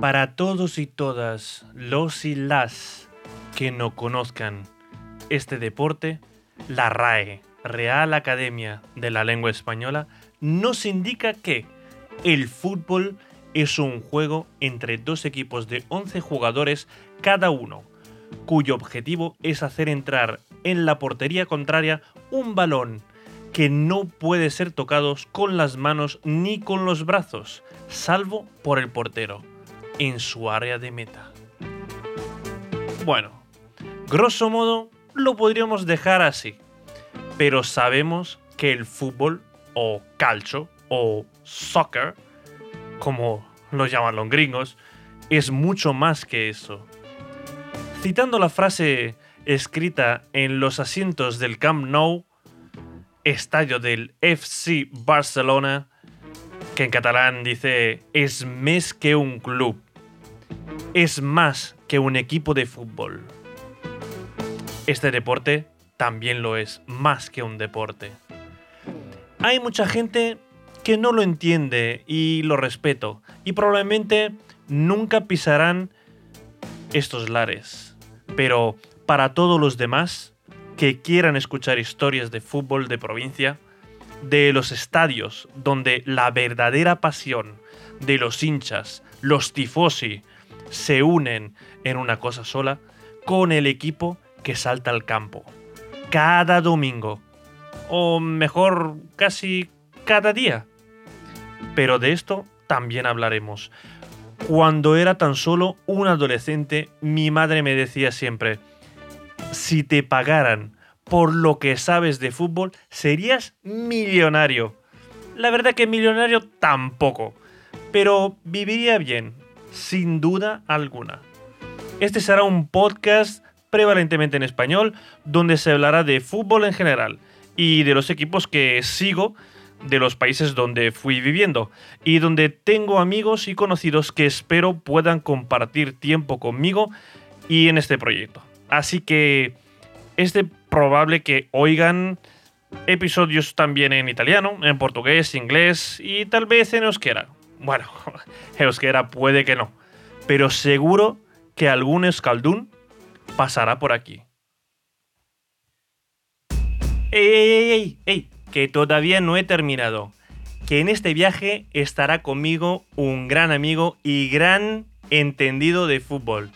Para todos y todas los y las que no conozcan este deporte, la RAE, Real Academia de la Lengua Española, nos indica que el fútbol es un juego entre dos equipos de 11 jugadores cada uno, cuyo objetivo es hacer entrar en la portería contraria un balón que no puede ser tocado con las manos ni con los brazos, salvo por el portero, en su área de meta. Bueno, grosso modo lo podríamos dejar así, pero sabemos que el fútbol, o calcio, o soccer, como lo llaman los gringos, es mucho más que eso. Citando la frase escrita en los asientos del Camp Nou, estadio del FC Barcelona, que en catalán dice es más que un club, es más que un equipo de fútbol. Este deporte también lo es, más que un deporte. Hay mucha gente que no lo entiende y lo respeto, y probablemente nunca pisarán estos lares. Pero para todos los demás que quieran escuchar historias de fútbol de provincia, de los estadios donde la verdadera pasión de los hinchas, los tifosi, se unen en una cosa sola, con el equipo que salta al campo. Cada domingo. O mejor, casi cada día. Pero de esto también hablaremos. Cuando era tan solo un adolescente, mi madre me decía siempre, si te pagaran por lo que sabes de fútbol, serías millonario. La verdad que millonario tampoco, pero viviría bien, sin duda alguna. Este será un podcast prevalentemente en español, donde se hablará de fútbol en general y de los equipos que sigo de los países donde fui viviendo y donde tengo amigos y conocidos que espero puedan compartir tiempo conmigo y en este proyecto. Así que es probable que oigan episodios también en italiano, en portugués, inglés y tal vez en euskera. Bueno, euskera puede que no, pero seguro que algún escaldún pasará por aquí. ¡Ey, ey, ey, ey! Que todavía no he terminado. Que en este viaje estará conmigo un gran amigo y gran entendido de fútbol.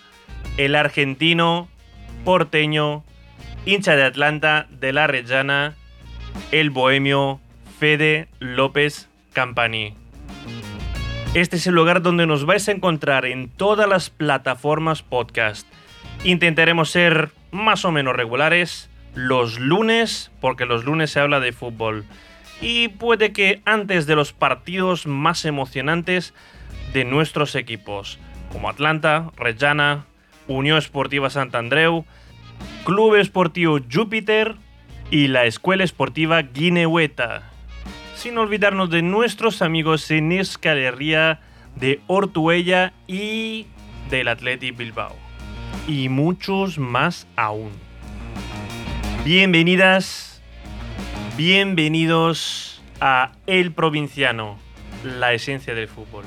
El argentino, porteño, hincha de Atlanta, de la Rellana, el bohemio Fede López Campani. Este es el lugar donde nos vais a encontrar en todas las plataformas podcast Intentaremos ser más o menos regulares los lunes, porque los lunes se habla de fútbol. Y puede que antes de los partidos más emocionantes de nuestros equipos, como Atlanta, Reggiana, Unión Esportiva Sant Andreu, Club Esportivo Júpiter y la Escuela Esportiva Guineueta. Sin olvidarnos de nuestros amigos en Escalería, de Ortuella y del Athletic Bilbao y muchos más aún. Bienvenidas, bienvenidos a El Provinciano, la esencia del fútbol.